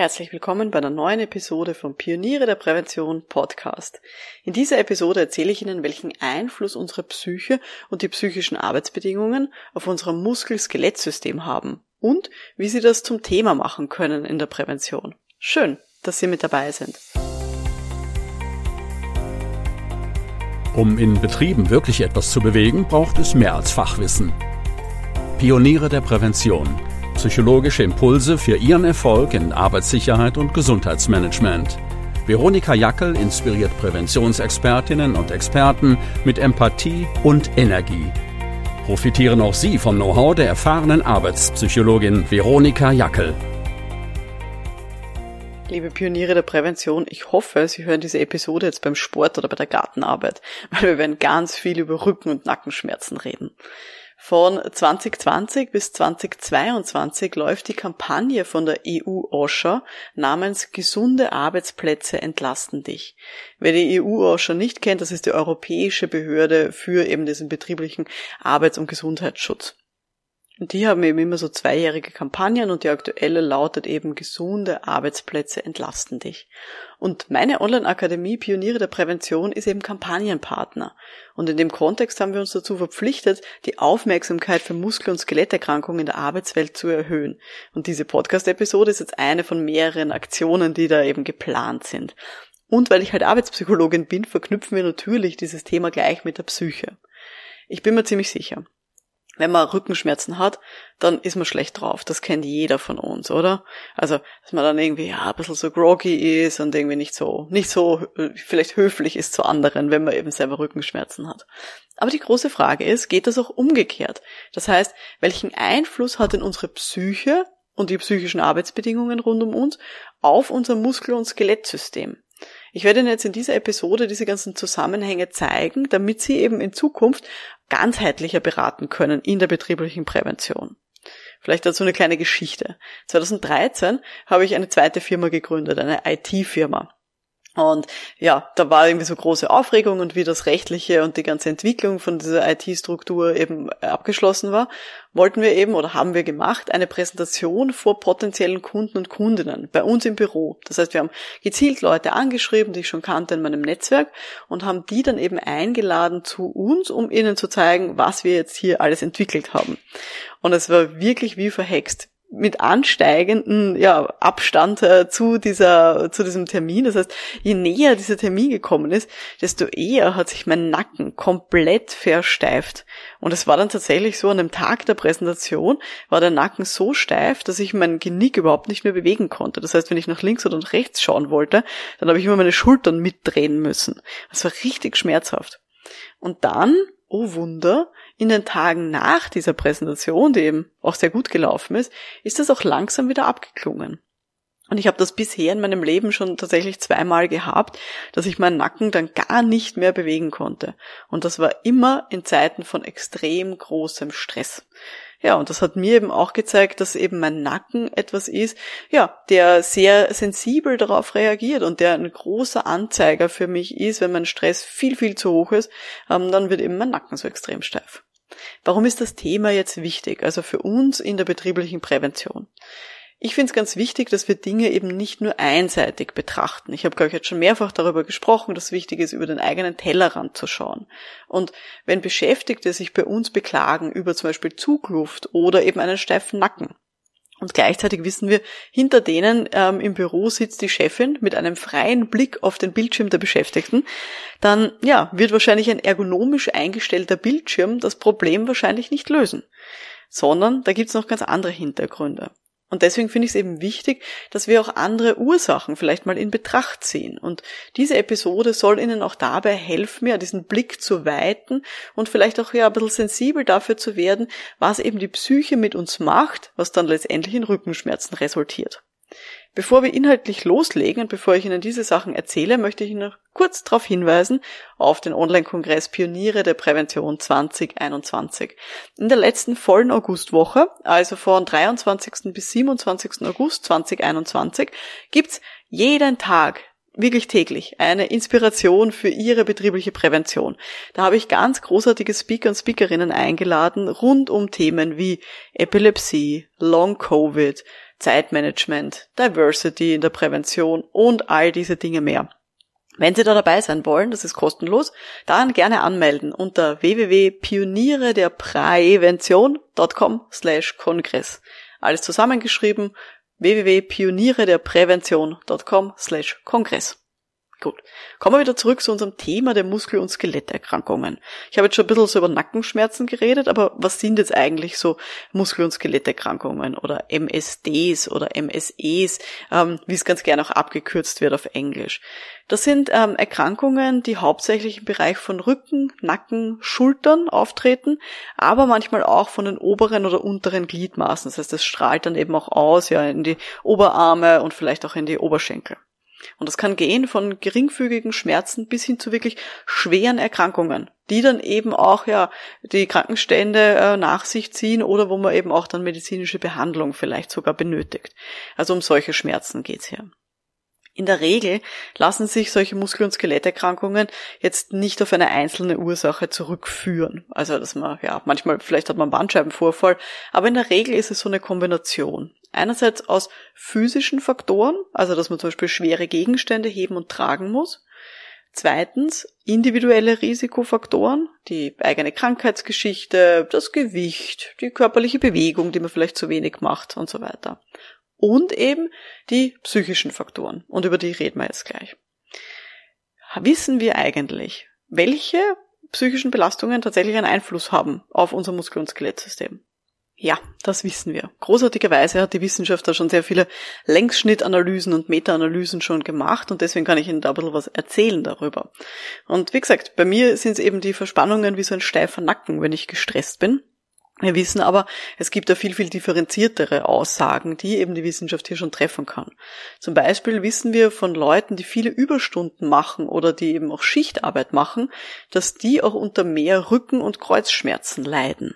Herzlich willkommen bei einer neuen Episode vom Pioniere der Prävention Podcast. In dieser Episode erzähle ich Ihnen, welchen Einfluss unsere Psyche und die psychischen Arbeitsbedingungen auf unser Muskel-Skelettsystem haben und wie Sie das zum Thema machen können in der Prävention. Schön, dass Sie mit dabei sind. Um in Betrieben wirklich etwas zu bewegen, braucht es mehr als Fachwissen. Pioniere der Prävention – Psychologische Impulse für Ihren Erfolg in Arbeitssicherheit und Gesundheitsmanagement. Veronika Jackel inspiriert Präventionsexpertinnen und Experten mit Empathie und Energie. Profitieren auch Sie vom Know-how der erfahrenen Arbeitspsychologin Veronika Jackel. Liebe Pioniere der Prävention, ich hoffe, Sie hören diese Episode jetzt beim Sport oder bei der Gartenarbeit, weil wir werden ganz viel über Rücken- und Nackenschmerzen reden. Von 2020 bis 2022 läuft die Kampagne von der EU OSHA namens Gesunde Arbeitsplätze entlasten dich. Wer die EU OSHA nicht kennt, das ist die europäische Behörde für eben diesen betrieblichen Arbeits- und Gesundheitsschutz. Und die haben eben immer so zweijährige Kampagnen und die aktuelle lautet eben gesunde Arbeitsplätze entlasten dich. Und meine Online-Akademie Pioniere der Prävention ist eben Kampagnenpartner. Und in dem Kontext haben wir uns dazu verpflichtet, die Aufmerksamkeit für Muskel- und Skeletterkrankungen in der Arbeitswelt zu erhöhen. Und diese Podcast-Episode ist jetzt eine von mehreren Aktionen, die da eben geplant sind. Und weil ich halt Arbeitspsychologin bin, verknüpfen wir natürlich dieses Thema gleich mit der Psyche. Ich bin mir ziemlich sicher, wenn man Rückenschmerzen hat, dann ist man schlecht drauf. Das kennt jeder von uns, oder? Also, dass man dann irgendwie ja, ein bisschen so groggy ist und irgendwie nicht so, nicht so äh, vielleicht höflich ist zu anderen, wenn man eben selber Rückenschmerzen hat. Aber die große Frage ist, geht das auch umgekehrt? Das heißt, welchen Einfluss hat denn unsere Psyche und die psychischen Arbeitsbedingungen rund um uns auf unser Muskel- und Skelettsystem? Ich werde Ihnen jetzt in dieser Episode diese ganzen Zusammenhänge zeigen, damit Sie eben in Zukunft ganzheitlicher beraten können in der betrieblichen Prävention. Vielleicht dazu eine kleine Geschichte. 2013 habe ich eine zweite Firma gegründet, eine IT-Firma. Und ja, da war irgendwie so große Aufregung und wie das Rechtliche und die ganze Entwicklung von dieser IT-Struktur eben abgeschlossen war, wollten wir eben oder haben wir gemacht eine Präsentation vor potenziellen Kunden und Kundinnen bei uns im Büro. Das heißt, wir haben gezielt Leute angeschrieben, die ich schon kannte in meinem Netzwerk und haben die dann eben eingeladen zu uns, um ihnen zu zeigen, was wir jetzt hier alles entwickelt haben. Und es war wirklich wie verhext mit ansteigenden ja, Abstand äh, zu dieser zu diesem Termin. Das heißt, je näher dieser Termin gekommen ist, desto eher hat sich mein Nacken komplett versteift. Und es war dann tatsächlich so, an dem Tag der Präsentation war der Nacken so steif, dass ich mein Genick überhaupt nicht mehr bewegen konnte. Das heißt, wenn ich nach links oder nach rechts schauen wollte, dann habe ich immer meine Schultern mitdrehen müssen. Das war richtig schmerzhaft. Und dann oh Wunder, in den Tagen nach dieser Präsentation, die eben auch sehr gut gelaufen ist, ist das auch langsam wieder abgeklungen. Und ich habe das bisher in meinem Leben schon tatsächlich zweimal gehabt, dass ich meinen Nacken dann gar nicht mehr bewegen konnte. Und das war immer in Zeiten von extrem großem Stress. Ja, und das hat mir eben auch gezeigt, dass eben mein Nacken etwas ist, ja, der sehr sensibel darauf reagiert und der ein großer Anzeiger für mich ist, wenn mein Stress viel, viel zu hoch ist, ähm, dann wird eben mein Nacken so extrem steif. Warum ist das Thema jetzt wichtig? Also für uns in der betrieblichen Prävention. Ich finde es ganz wichtig, dass wir Dinge eben nicht nur einseitig betrachten. Ich habe, glaube ich, jetzt schon mehrfach darüber gesprochen, dass es wichtig ist, über den eigenen Tellerrand zu schauen. Und wenn Beschäftigte sich bei uns beklagen über zum Beispiel Zugluft oder eben einen steifen Nacken, und gleichzeitig wissen wir, hinter denen ähm, im Büro sitzt die Chefin mit einem freien Blick auf den Bildschirm der Beschäftigten, dann ja, wird wahrscheinlich ein ergonomisch eingestellter Bildschirm das Problem wahrscheinlich nicht lösen. Sondern da gibt's noch ganz andere Hintergründe. Und deswegen finde ich es eben wichtig, dass wir auch andere Ursachen vielleicht mal in Betracht ziehen. Und diese Episode soll Ihnen auch dabei helfen, ja, diesen Blick zu weiten und vielleicht auch ja ein bisschen sensibel dafür zu werden, was eben die Psyche mit uns macht, was dann letztendlich in Rückenschmerzen resultiert. Bevor wir inhaltlich loslegen und bevor ich Ihnen diese Sachen erzähle, möchte ich Ihnen noch kurz darauf hinweisen auf den Online-Kongress Pioniere der Prävention 2021. In der letzten vollen Augustwoche, also von 23. bis 27. August 2021, gibt's jeden Tag wirklich täglich eine Inspiration für Ihre betriebliche Prävention. Da habe ich ganz großartige Speaker und Speakerinnen eingeladen rund um Themen wie Epilepsie, Long Covid, Zeitmanagement, Diversity in der Prävention und all diese Dinge mehr. Wenn Sie da dabei sein wollen, das ist kostenlos, dann gerne anmelden unter www.pioniere der Prävention.com slash Kongress. Alles zusammengeschrieben www.pioniere der Prävention.com slash Kongress. Gut. Kommen wir wieder zurück zu unserem Thema der Muskel- und Skeletterkrankungen. Ich habe jetzt schon ein bisschen so über Nackenschmerzen geredet, aber was sind jetzt eigentlich so Muskel- und Skeletterkrankungen oder MSDs oder MSEs, ähm, wie es ganz gerne auch abgekürzt wird auf Englisch? Das sind ähm, Erkrankungen, die hauptsächlich im Bereich von Rücken, Nacken, Schultern auftreten, aber manchmal auch von den oberen oder unteren Gliedmaßen. Das heißt, es strahlt dann eben auch aus, ja, in die Oberarme und vielleicht auch in die Oberschenkel. Und das kann gehen von geringfügigen Schmerzen bis hin zu wirklich schweren Erkrankungen, die dann eben auch ja die Krankenstände äh, nach sich ziehen oder wo man eben auch dann medizinische Behandlung vielleicht sogar benötigt. Also um solche Schmerzen geht's hier. In der Regel lassen sich solche Muskel- und Skeletterkrankungen jetzt nicht auf eine einzelne Ursache zurückführen. Also, dass man, ja, manchmal, vielleicht hat man Bandscheibenvorfall, aber in der Regel ist es so eine Kombination. Einerseits aus physischen Faktoren, also dass man zum Beispiel schwere Gegenstände heben und tragen muss. Zweitens individuelle Risikofaktoren, die eigene Krankheitsgeschichte, das Gewicht, die körperliche Bewegung, die man vielleicht zu wenig macht und so weiter. Und eben die psychischen Faktoren. Und über die reden wir jetzt gleich. Wissen wir eigentlich, welche psychischen Belastungen tatsächlich einen Einfluss haben auf unser Muskel- und Skelettsystem? Ja, das wissen wir. Großartigerweise hat die Wissenschaft da schon sehr viele Längsschnittanalysen und Meta-Analysen schon gemacht und deswegen kann ich Ihnen da ein bisschen was erzählen darüber. Und wie gesagt, bei mir sind es eben die Verspannungen wie so ein steifer Nacken, wenn ich gestresst bin. Wir wissen aber, es gibt da viel, viel differenziertere Aussagen, die eben die Wissenschaft hier schon treffen kann. Zum Beispiel wissen wir von Leuten, die viele Überstunden machen oder die eben auch Schichtarbeit machen, dass die auch unter mehr Rücken- und Kreuzschmerzen leiden.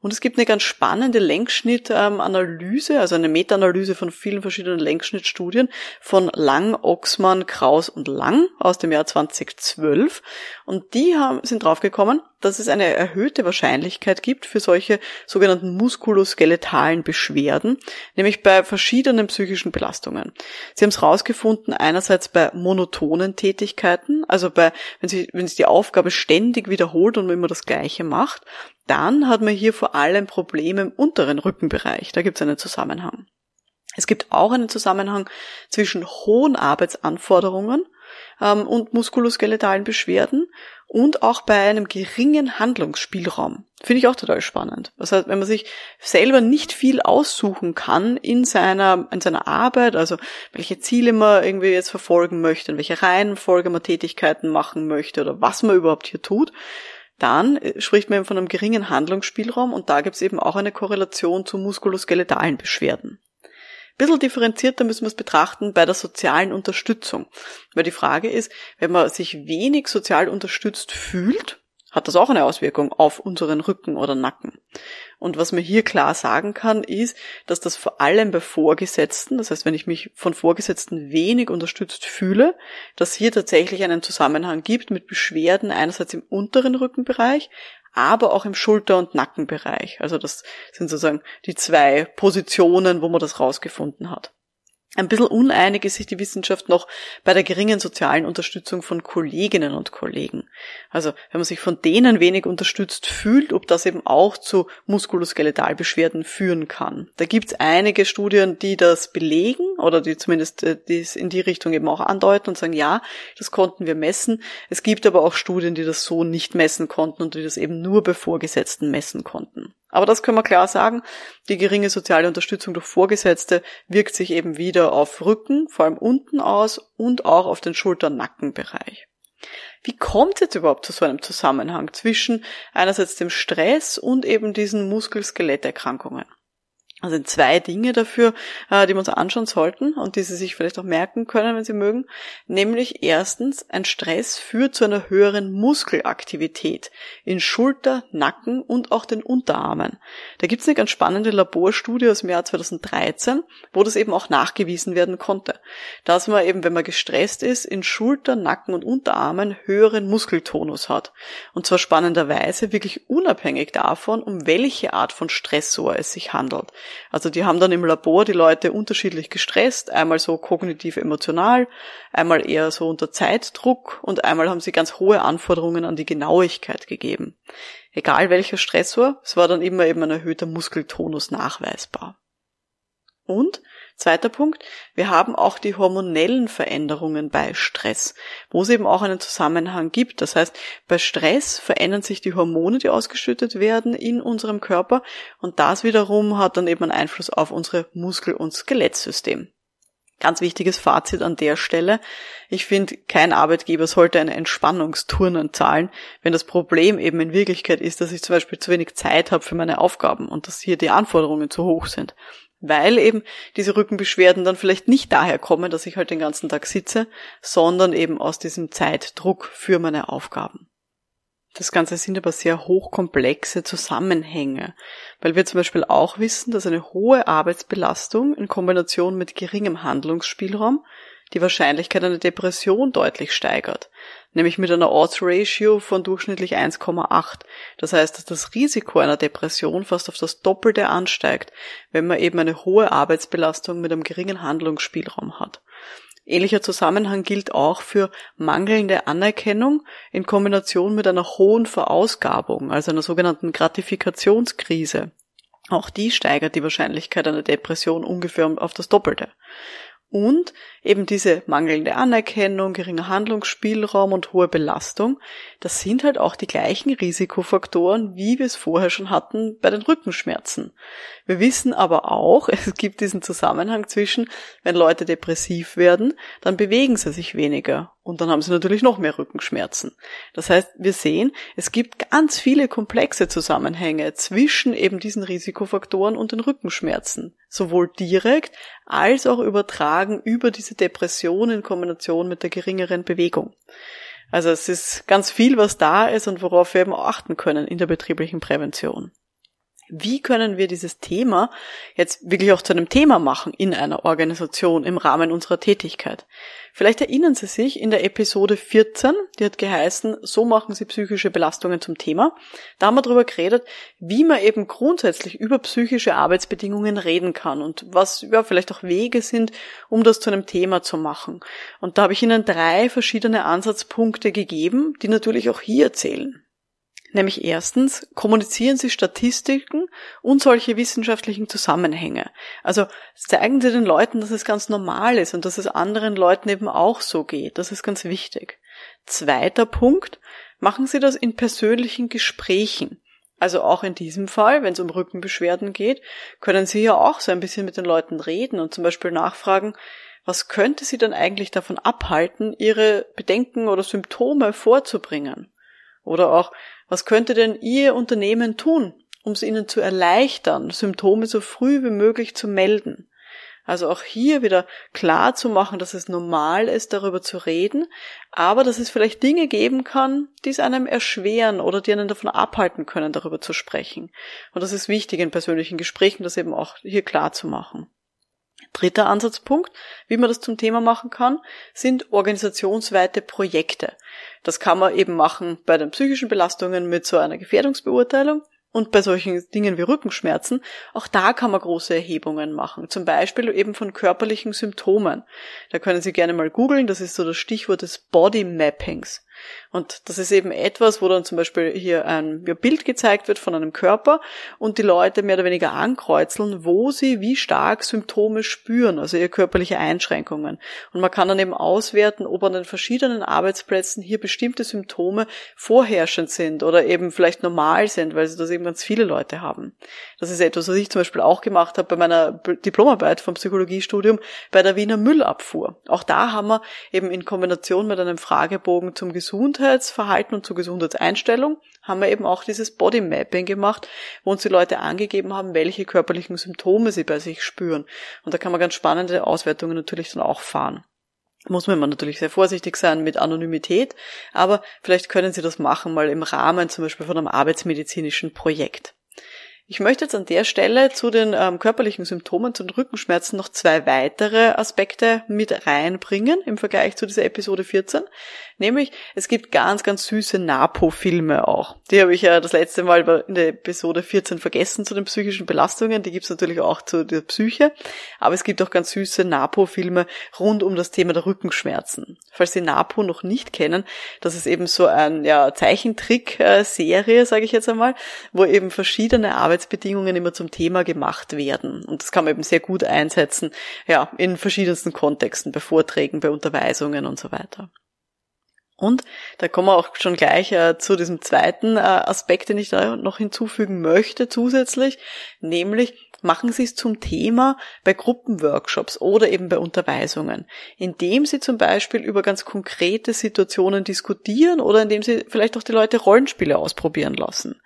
Und es gibt eine ganz spannende Längsschnittanalyse, also eine Meta-Analyse von vielen verschiedenen Längsschnittstudien von Lang, Oxmann, Kraus und Lang aus dem Jahr 2012. Und die haben, sind draufgekommen, dass es eine erhöhte Wahrscheinlichkeit gibt für solche sogenannten muskuloskeletalen Beschwerden, nämlich bei verschiedenen psychischen Belastungen. Sie haben es herausgefunden, einerseits bei monotonen Tätigkeiten, also bei, wenn sich, wenn sich die Aufgabe ständig wiederholt und man immer das Gleiche macht, dann hat man hier vor allem Probleme im unteren Rückenbereich. Da gibt es einen Zusammenhang. Es gibt auch einen Zusammenhang zwischen hohen Arbeitsanforderungen ähm, und muskuloskeletalen Beschwerden und auch bei einem geringen Handlungsspielraum. Finde ich auch total spannend. Das heißt, wenn man sich selber nicht viel aussuchen kann in seiner, in seiner Arbeit, also welche Ziele man irgendwie jetzt verfolgen möchte, in welcher Reihenfolge man Tätigkeiten machen möchte oder was man überhaupt hier tut, dann äh, spricht man eben von einem geringen Handlungsspielraum und da gibt es eben auch eine Korrelation zu muskuloskeletalen Beschwerden bisschen differenzierter müssen wir es betrachten bei der sozialen Unterstützung. Weil die Frage ist, wenn man sich wenig sozial unterstützt fühlt, hat das auch eine Auswirkung auf unseren Rücken oder Nacken. Und was man hier klar sagen kann, ist, dass das vor allem bei Vorgesetzten, das heißt, wenn ich mich von Vorgesetzten wenig unterstützt fühle, dass hier tatsächlich einen Zusammenhang gibt mit Beschwerden einerseits im unteren Rückenbereich, aber auch im Schulter- und Nackenbereich. Also das sind sozusagen die zwei Positionen, wo man das rausgefunden hat. Ein bisschen uneinig ist sich die Wissenschaft noch bei der geringen sozialen Unterstützung von Kolleginnen und Kollegen. Also wenn man sich von denen wenig unterstützt fühlt, ob das eben auch zu Muskuloskeletalbeschwerden führen kann. Da gibt es einige Studien, die das belegen oder die zumindest äh, dies in die Richtung eben auch andeuten und sagen, ja, das konnten wir messen. Es gibt aber auch Studien, die das so nicht messen konnten und die das eben nur bei Vorgesetzten messen konnten. Aber das können wir klar sagen, die geringe soziale Unterstützung durch Vorgesetzte wirkt sich eben wieder auf Rücken, vor allem unten aus und auch auf den Schulter-Nackenbereich. Wie kommt es jetzt überhaupt zu so einem Zusammenhang zwischen einerseits dem Stress und eben diesen Muskel-Skeletterkrankungen? Also zwei Dinge dafür, äh, die wir uns anschauen sollten und die Sie sich vielleicht auch merken können, wenn Sie mögen. Nämlich erstens, ein Stress führt zu einer höheren Muskelaktivität in Schulter, Nacken und auch den Unterarmen. Da gibt es eine ganz spannende Laborstudie aus dem Jahr 2013, wo das eben auch nachgewiesen werden konnte. Dass man eben, wenn man gestresst ist, in Schulter, Nacken und Unterarmen höheren Muskeltonus hat. Und zwar spannenderweise wirklich unabhängig davon, um welche Art von Stressor es sich handelt. Also die haben dann im Labor die Leute unterschiedlich gestresst, einmal so kognitiv emotional, einmal eher so unter Zeitdruck und einmal haben sie ganz hohe Anforderungen an die Genauigkeit gegeben. Egal welcher Stressor, es war dann immer eben ein erhöhter Muskeltonus nachweisbar. Und Zweiter Punkt, wir haben auch die hormonellen Veränderungen bei Stress, wo es eben auch einen Zusammenhang gibt. Das heißt, bei Stress verändern sich die Hormone, die ausgeschüttet werden in unserem Körper und das wiederum hat dann eben einen Einfluss auf unsere Muskel- und Skelettsystem. Ganz wichtiges Fazit an der Stelle. Ich finde, kein Arbeitgeber sollte eine Entspannungsturnen zahlen, wenn das Problem eben in Wirklichkeit ist, dass ich zum Beispiel zu wenig Zeit habe für meine Aufgaben und dass hier die Anforderungen zu hoch sind weil eben diese Rückenbeschwerden dann vielleicht nicht daher kommen, dass ich halt den ganzen Tag sitze, sondern eben aus diesem Zeitdruck für meine Aufgaben. Das Ganze sind aber sehr hochkomplexe Zusammenhänge, weil wir zum Beispiel auch wissen, dass eine hohe Arbeitsbelastung in Kombination mit geringem Handlungsspielraum die Wahrscheinlichkeit einer Depression deutlich steigert, nämlich mit einer Odds-Ratio von durchschnittlich 1,8. Das heißt, dass das Risiko einer Depression fast auf das Doppelte ansteigt, wenn man eben eine hohe Arbeitsbelastung mit einem geringen Handlungsspielraum hat. Ähnlicher Zusammenhang gilt auch für mangelnde Anerkennung in Kombination mit einer hohen Verausgabung, also einer sogenannten Gratifikationskrise. Auch die steigert die Wahrscheinlichkeit einer Depression ungefähr auf das Doppelte. Und eben diese mangelnde Anerkennung, geringer Handlungsspielraum und hohe Belastung, das sind halt auch die gleichen Risikofaktoren, wie wir es vorher schon hatten bei den Rückenschmerzen. Wir wissen aber auch, es gibt diesen Zusammenhang zwischen, wenn Leute depressiv werden, dann bewegen sie sich weniger und dann haben sie natürlich noch mehr Rückenschmerzen. Das heißt, wir sehen, es gibt ganz viele komplexe Zusammenhänge zwischen eben diesen Risikofaktoren und den Rückenschmerzen, sowohl direkt als auch übertragen über diese Depression in Kombination mit der geringeren Bewegung. Also es ist ganz viel, was da ist und worauf wir eben achten können in der betrieblichen Prävention wie können wir dieses Thema jetzt wirklich auch zu einem Thema machen in einer Organisation im Rahmen unserer Tätigkeit. Vielleicht erinnern Sie sich in der Episode 14, die hat geheißen, so machen Sie psychische Belastungen zum Thema. Da haben wir darüber geredet, wie man eben grundsätzlich über psychische Arbeitsbedingungen reden kann und was ja vielleicht auch Wege sind, um das zu einem Thema zu machen. Und da habe ich Ihnen drei verschiedene Ansatzpunkte gegeben, die natürlich auch hier zählen. Nämlich erstens kommunizieren Sie Statistiken und solche wissenschaftlichen Zusammenhänge. Also zeigen Sie den Leuten, dass es ganz normal ist und dass es anderen Leuten eben auch so geht. Das ist ganz wichtig. Zweiter Punkt, machen Sie das in persönlichen Gesprächen. Also auch in diesem Fall, wenn es um Rückenbeschwerden geht, können Sie ja auch so ein bisschen mit den Leuten reden und zum Beispiel nachfragen, was könnte Sie denn eigentlich davon abhalten, Ihre Bedenken oder Symptome vorzubringen? Oder auch, was könnte denn Ihr Unternehmen tun, um es Ihnen zu erleichtern, Symptome so früh wie möglich zu melden? Also auch hier wieder klar zu machen, dass es normal ist, darüber zu reden, aber dass es vielleicht Dinge geben kann, die es einem erschweren oder die einen davon abhalten können, darüber zu sprechen. Und das ist wichtig in persönlichen Gesprächen, das eben auch hier klar zu machen. Dritter Ansatzpunkt, wie man das zum Thema machen kann, sind organisationsweite Projekte. Das kann man eben machen bei den psychischen Belastungen mit so einer Gefährdungsbeurteilung und bei solchen Dingen wie Rückenschmerzen, auch da kann man große Erhebungen machen. Zum Beispiel eben von körperlichen Symptomen. Da können Sie gerne mal googeln, das ist so das Stichwort des Body Mappings. Und das ist eben etwas, wo dann zum Beispiel hier ein Bild gezeigt wird von einem Körper und die Leute mehr oder weniger ankreuzeln, wo sie wie stark Symptome spüren, also ihre körperliche Einschränkungen. Und man kann dann eben auswerten, ob an den verschiedenen Arbeitsplätzen hier bestimmte Symptome vorherrschend sind oder eben vielleicht normal sind, weil sie das eben ganz viele Leute haben. Das ist etwas, was ich zum Beispiel auch gemacht habe bei meiner Diplomarbeit vom Psychologiestudium bei der Wiener Müllabfuhr. Auch da haben wir eben in Kombination mit einem Fragebogen zum Gesundheits Gesundheitsverhalten und zur Gesundheitseinstellung haben wir eben auch dieses Body Mapping gemacht, wo uns die Leute angegeben haben, welche körperlichen Symptome sie bei sich spüren. Und da kann man ganz spannende Auswertungen natürlich dann auch fahren muss man immer natürlich sehr vorsichtig sein mit Anonymität, aber vielleicht können Sie das machen mal im Rahmen zum Beispiel von einem arbeitsmedizinischen Projekt. Ich möchte jetzt an der Stelle zu den ähm, körperlichen Symptomen, zu den Rückenschmerzen noch zwei weitere Aspekte mit reinbringen im Vergleich zu dieser Episode 14. Nämlich, es gibt ganz, ganz süße Napo-Filme auch. Die habe ich ja das letzte Mal in der Episode 14 vergessen zu den psychischen Belastungen. Die gibt es natürlich auch zu der Psyche. Aber es gibt auch ganz süße Napo-Filme rund um das Thema der Rückenschmerzen. Falls Sie Napo noch nicht kennen, das ist eben so ein ja, Zeichentrick-Serie, sage ich jetzt einmal, wo eben verschiedene Arbeitsbedingungen immer zum Thema gemacht werden. Und das kann man eben sehr gut einsetzen, ja, in verschiedensten Kontexten, bei Vorträgen, bei Unterweisungen und so weiter. Und da kommen wir auch schon gleich äh, zu diesem zweiten äh, Aspekt, den ich da noch hinzufügen möchte zusätzlich, nämlich machen Sie es zum Thema bei Gruppenworkshops oder eben bei Unterweisungen, indem Sie zum Beispiel über ganz konkrete Situationen diskutieren oder indem Sie vielleicht auch die Leute Rollenspiele ausprobieren lassen.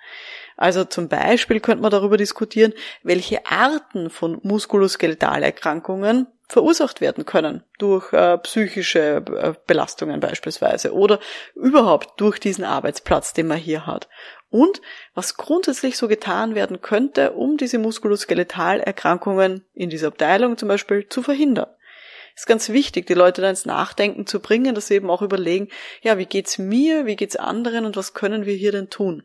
Also zum Beispiel könnte man darüber diskutieren, welche Arten von Muskuloskelettalerkrankungen verursacht werden können durch äh, psychische äh, Belastungen beispielsweise oder überhaupt durch diesen Arbeitsplatz, den man hier hat. Und was grundsätzlich so getan werden könnte, um diese Muskuloskelettalerkrankungen in dieser Abteilung zum Beispiel zu verhindern. ist ganz wichtig, die Leute da ins Nachdenken zu bringen, dass sie eben auch überlegen, ja, wie geht's mir, wie geht's anderen und was können wir hier denn tun?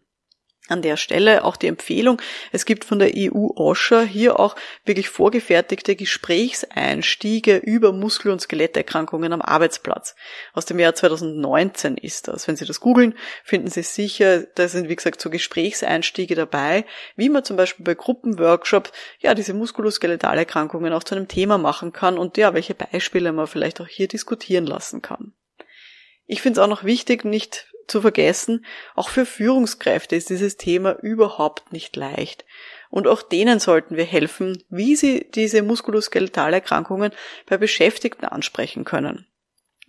An der Stelle auch die Empfehlung, es gibt von der EU OSHA hier auch wirklich vorgefertigte Gesprächseinstiege über Muskel- und Skeletterkrankungen am Arbeitsplatz. Aus dem Jahr 2019 ist das. Wenn Sie das googeln, finden Sie sicher, da sind wie gesagt so Gesprächseinstiege dabei, wie man zum Beispiel bei Gruppenworkshops ja diese Muskuloskelettalerkrankungen auch zu einem Thema machen kann und ja, welche Beispiele man vielleicht auch hier diskutieren lassen kann. Ich finde es auch noch wichtig, nicht zu vergessen, auch für Führungskräfte ist dieses Thema überhaupt nicht leicht. Und auch denen sollten wir helfen, wie sie diese Muskuloskelettalerkrankungen bei Beschäftigten ansprechen können.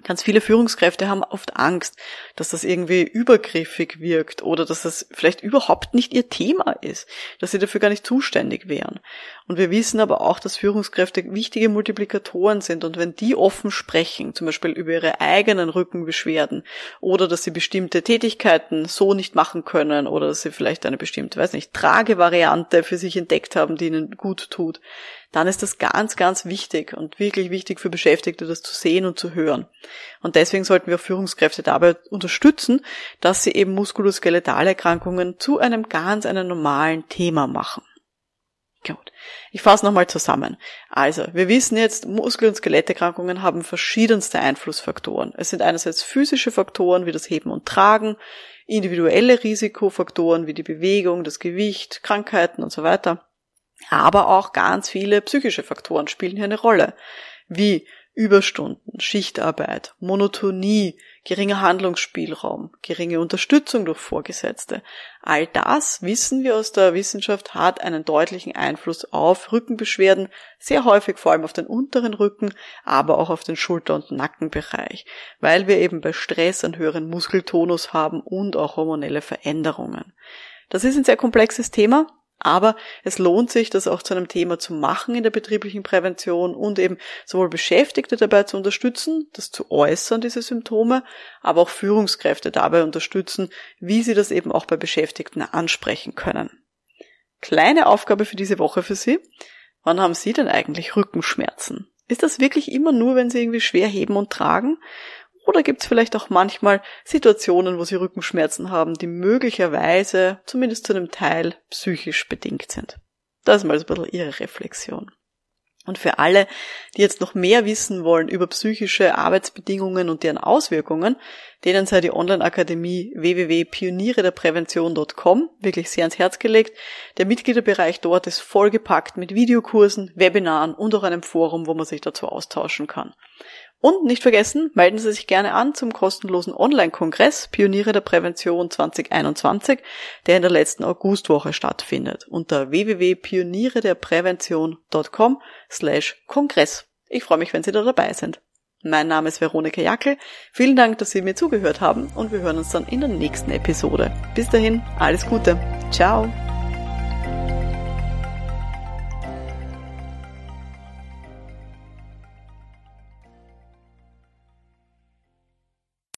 Ganz viele Führungskräfte haben oft Angst, dass das irgendwie übergriffig wirkt oder dass das vielleicht überhaupt nicht ihr Thema ist, dass sie dafür gar nicht zuständig wären. Und wir wissen aber auch, dass Führungskräfte wichtige Multiplikatoren sind und wenn die offen sprechen, zum Beispiel über ihre eigenen Rückenbeschwerden oder dass sie bestimmte Tätigkeiten so nicht machen können oder dass sie vielleicht eine bestimmte, weiß nicht, Tragevariante für sich entdeckt haben, die ihnen gut tut, dann ist das ganz, ganz wichtig und wirklich wichtig für Beschäftigte, das zu sehen und zu hören. Und deswegen sollten wir Führungskräfte dabei unterstützen, dass sie eben Muskuloskelettalerkrankungen zu einem ganz, einem normalen Thema machen. Gut. Ich fasse nochmal zusammen. Also, wir wissen jetzt, Muskel- und Skeletterkrankungen haben verschiedenste Einflussfaktoren. Es sind einerseits physische Faktoren wie das Heben und Tragen, individuelle Risikofaktoren wie die Bewegung, das Gewicht, Krankheiten und so weiter. Aber auch ganz viele psychische Faktoren spielen hier eine Rolle, wie Überstunden, Schichtarbeit, Monotonie, geringer Handlungsspielraum, geringe Unterstützung durch Vorgesetzte. All das, wissen wir aus der Wissenschaft, hat einen deutlichen Einfluss auf Rückenbeschwerden, sehr häufig vor allem auf den unteren Rücken, aber auch auf den Schulter- und Nackenbereich, weil wir eben bei Stress einen höheren Muskeltonus haben und auch hormonelle Veränderungen. Das ist ein sehr komplexes Thema, aber es lohnt sich, das auch zu einem Thema zu machen in der betrieblichen Prävention und eben sowohl Beschäftigte dabei zu unterstützen, das zu äußern, diese Symptome, aber auch Führungskräfte dabei unterstützen, wie sie das eben auch bei Beschäftigten ansprechen können. Kleine Aufgabe für diese Woche für Sie. Wann haben Sie denn eigentlich Rückenschmerzen? Ist das wirklich immer nur, wenn Sie irgendwie schwer heben und tragen? Oder gibt es vielleicht auch manchmal Situationen, wo sie Rückenschmerzen haben, die möglicherweise, zumindest zu einem Teil, psychisch bedingt sind? Das ist mal so ein bisschen Ihre Reflexion. Und für alle, die jetzt noch mehr wissen wollen über psychische Arbeitsbedingungen und deren Auswirkungen, denen sei die Online-Akademie www.pionierederprävention.com wirklich sehr ans Herz gelegt. Der Mitgliederbereich dort ist vollgepackt mit Videokursen, Webinaren und auch einem Forum, wo man sich dazu austauschen kann. Und nicht vergessen, melden Sie sich gerne an zum kostenlosen Online-Kongress Pioniere der Prävention 2021, der in der letzten Augustwoche stattfindet, unter www.pionierederprävention.com slash Kongress. Ich freue mich, wenn Sie da dabei sind. Mein Name ist Veronika Jackel. Vielen Dank, dass Sie mir zugehört haben und wir hören uns dann in der nächsten Episode. Bis dahin, alles Gute. Ciao.